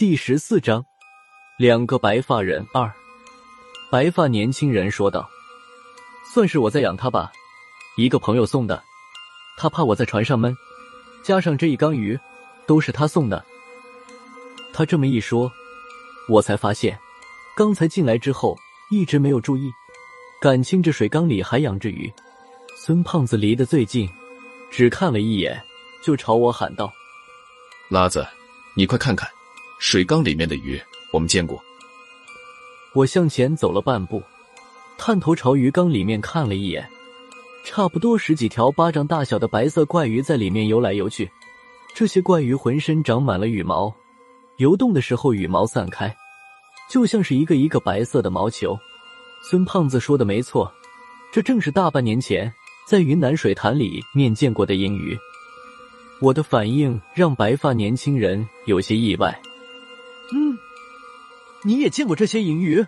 第十四章，两个白发人二。白发年轻人说道：“算是我在养他吧，一个朋友送的。他怕我在船上闷，加上这一缸鱼，都是他送的。”他这么一说，我才发现，刚才进来之后一直没有注意，感情这水缸里还养着鱼。孙胖子离得最近，只看了一眼，就朝我喊道：“拉子，你快看看！”水缸里面的鱼，我们见过。我向前走了半步，探头朝鱼缸里面看了一眼，差不多十几条巴掌大小的白色怪鱼在里面游来游去。这些怪鱼浑身长满了羽毛，游动的时候羽毛散开，就像是一个一个白色的毛球。孙胖子说的没错，这正是大半年前在云南水潭里面见过的银鱼。我的反应让白发年轻人有些意外。嗯，你也见过这些银鱼？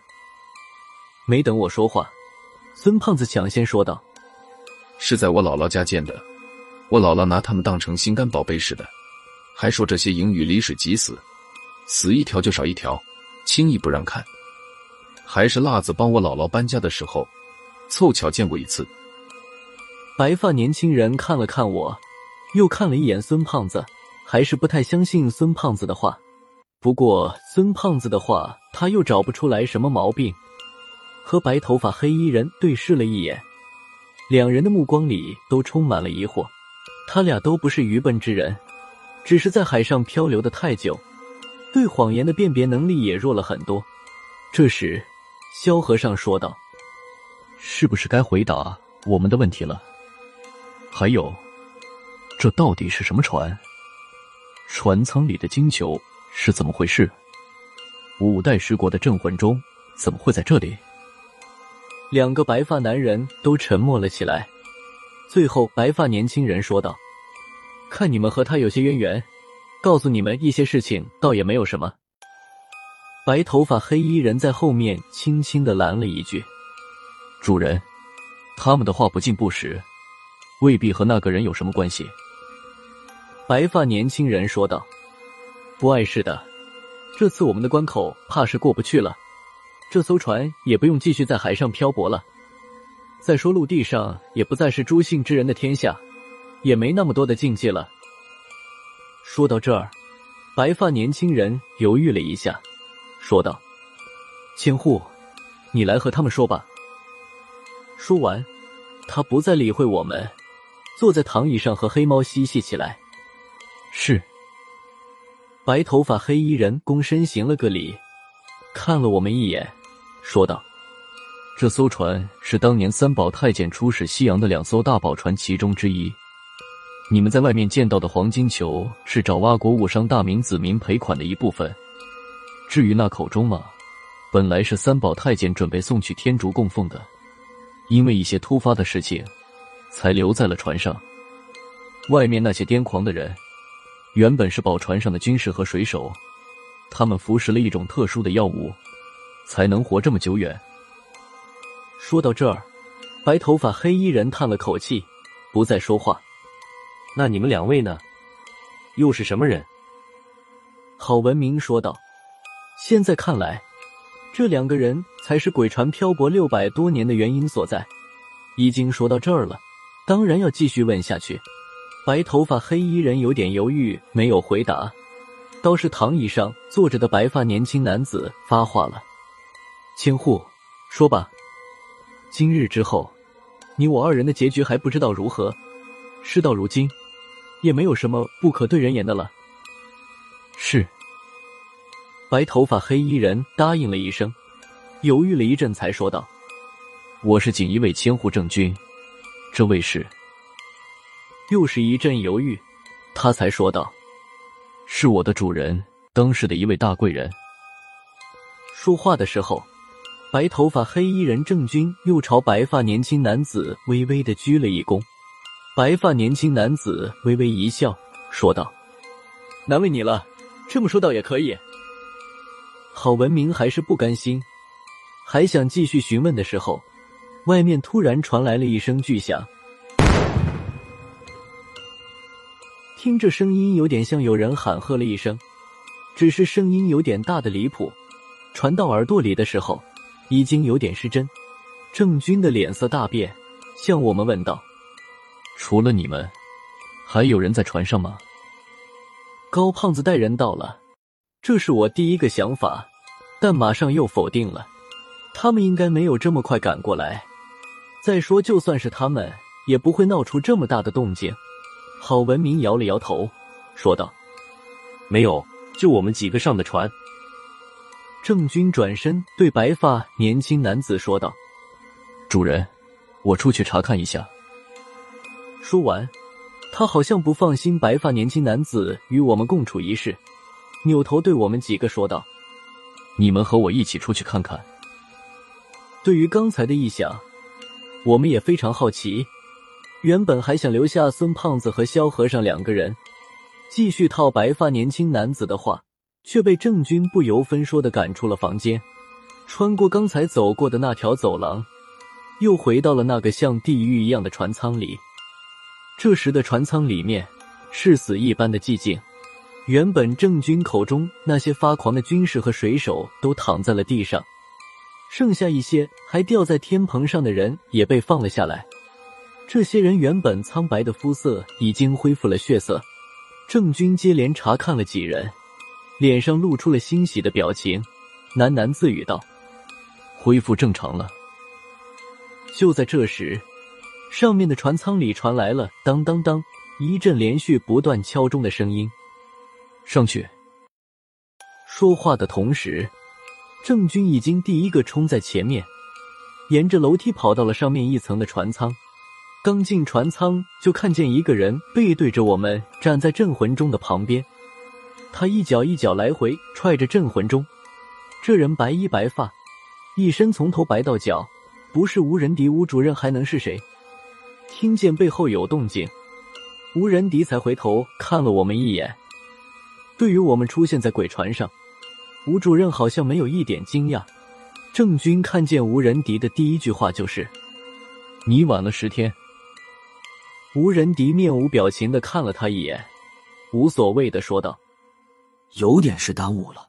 没等我说话，孙胖子抢先说道：“是在我姥姥家见的，我姥姥拿它们当成心肝宝贝似的，还说这些银鱼离水即死，死一条就少一条，轻易不让看。还是辣子帮我姥姥搬家的时候，凑巧见过一次。”白发年轻人看了看我，又看了一眼孙胖子，还是不太相信孙胖子的话。不过孙胖子的话，他又找不出来什么毛病。和白头发黑衣人对视了一眼，两人的目光里都充满了疑惑。他俩都不是愚笨之人，只是在海上漂流的太久，对谎言的辨别能力也弱了很多。这时，萧和尚说道：“是不是该回答我们的问题了？还有，这到底是什么船？船舱里的金球？”是怎么回事？五代十国的镇魂钟怎么会在这里？两个白发男人都沉默了起来。最后，白发年轻人说道：“看你们和他有些渊源，告诉你们一些事情，倒也没有什么。”白头发黑衣人在后面轻轻的拦了一句：“主人，他们的话不尽不实，未必和那个人有什么关系。”白发年轻人说道。不碍事的，这次我们的关口怕是过不去了。这艘船也不用继续在海上漂泊了。再说陆地上也不再是朱姓之人的天下，也没那么多的禁忌了。说到这儿，白发年轻人犹豫了一下，说道：“千户，你来和他们说吧。”说完，他不再理会我们，坐在躺椅上和黑猫嬉戏起来。是。白头发黑衣人躬身行了个礼，看了我们一眼，说道：“这艘船是当年三宝太监出使西洋的两艘大宝船其中之一。你们在外面见到的黄金球是爪哇国务商大明子民赔款的一部分。至于那口钟嘛，本来是三宝太监准备送去天竺供奉的，因为一些突发的事情，才留在了船上。外面那些癫狂的人。”原本是宝船上的军士和水手，他们服食了一种特殊的药物，才能活这么久远。说到这儿，白头发黑衣人叹了口气，不再说话。那你们两位呢？又是什么人？郝文明说道：“现在看来，这两个人才是鬼船漂泊六百多年的原因所在。已经说到这儿了，当然要继续问下去。”白头发黑衣人有点犹豫，没有回答。倒是躺椅上坐着的白发年轻男子发话了：“千户，说吧，今日之后，你我二人的结局还不知道如何。事到如今，也没有什么不可对人言的了。”是。白头发黑衣人答应了一声，犹豫了一阵，才说道：“我是锦衣卫千户正军，这位是。”又是一阵犹豫，他才说道：“是我的主人，当时的一位大贵人。”说话的时候，白头发黑衣人郑军又朝白发年轻男子微微的鞠了一躬。白发年轻男子微微一笑，说道：“难为你了，这么说倒也可以。”郝文明还是不甘心，还想继续询问的时候，外面突然传来了一声巨响。听这声音，有点像有人喊喝了一声，只是声音有点大的离谱，传到耳朵里的时候，已经有点失真。郑军的脸色大变，向我们问道：“除了你们，还有人在船上吗？”高胖子带人到了，这是我第一个想法，但马上又否定了。他们应该没有这么快赶过来。再说，就算是他们，也不会闹出这么大的动静。郝文明摇了摇头，说道：“没有，就我们几个上的船。”郑军转身对白发年轻男子说道。主人，我出去查看一下。说完，他好像不放心白发年轻男子与我们共处一室，扭头对我们几个说道：“你们和我一起出去看看。”对于刚才的异响，我们也非常好奇。原本还想留下孙胖子和萧和尚两个人，继续套白发年轻男子的话，却被郑军不由分说的赶出了房间，穿过刚才走过的那条走廊。又回到了那个像地狱一样的船舱里。这时的船舱里面是死一般的寂静。原本郑军口中那些发狂的军士和水手都躺在了地上，剩下一些还吊在天棚上的人也被放了下来。这些人原本苍白的肤色已经恢复了血色。郑军接连查看了几人，脸上露出了欣喜的表情，喃喃自语道：“恢复正常了。”就在这时，上面的船舱里传来了当当当一阵连续不断敲钟的声音。上去。说话的同时，郑军已经第一个冲在前面，沿着楼梯跑到了上面一层的船舱。刚进船舱，就看见一个人背对着我们站在镇魂钟的旁边，他一脚一脚来回踹着镇魂钟。这人白衣白发，一身从头白到脚。不是吴仁迪，吴主任还能是谁？听见背后有动静，吴仁迪才回头看了我们一眼。对于我们出现在鬼船上，吴主任好像没有一点惊讶。郑军看见吴仁迪的第一句话就是：“你晚了十天。”吴仁迪面无表情的看了他一眼，无所谓的说道：“有点事耽误了。”